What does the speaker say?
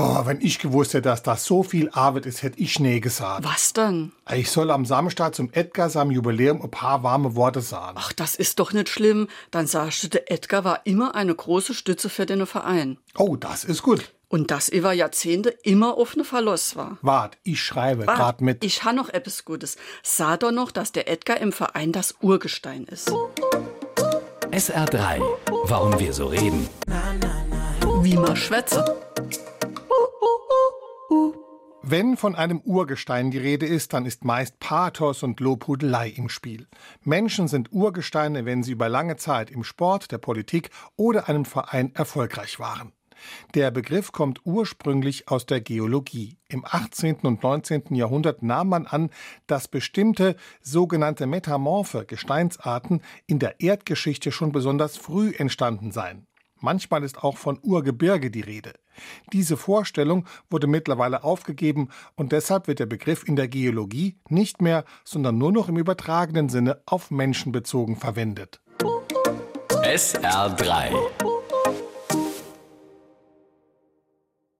Oh, wenn ich gewusst hätte, dass das so viel Arbeit ist, hätte ich nee gesagt. Was denn? Ich soll am Samstag zum Edgar seinem Jubiläum ein paar warme Worte sagen. Ach, das ist doch nicht schlimm. Dann sagst du, der Edgar war immer eine große Stütze für den Verein. Oh, das ist gut. Und dass über Jahrzehnte immer offene Verlust war. Wart, ich schreibe Wart, grad mit. Ich ha noch etwas Gutes. Sah doch noch, dass der Edgar im Verein das Urgestein ist. SR3. Warum wir so reden. Wie man schwätze. Wenn von einem Urgestein die Rede ist, dann ist meist Pathos und Lobhudelei im Spiel. Menschen sind Urgesteine, wenn sie über lange Zeit im Sport, der Politik oder einem Verein erfolgreich waren. Der Begriff kommt ursprünglich aus der Geologie. Im 18. und 19. Jahrhundert nahm man an, dass bestimmte sogenannte metamorphe Gesteinsarten in der Erdgeschichte schon besonders früh entstanden seien. Manchmal ist auch von Urgebirge die Rede. Diese Vorstellung wurde mittlerweile aufgegeben und deshalb wird der Begriff in der Geologie nicht mehr, sondern nur noch im übertragenen Sinne auf Menschen bezogen verwendet. SR3.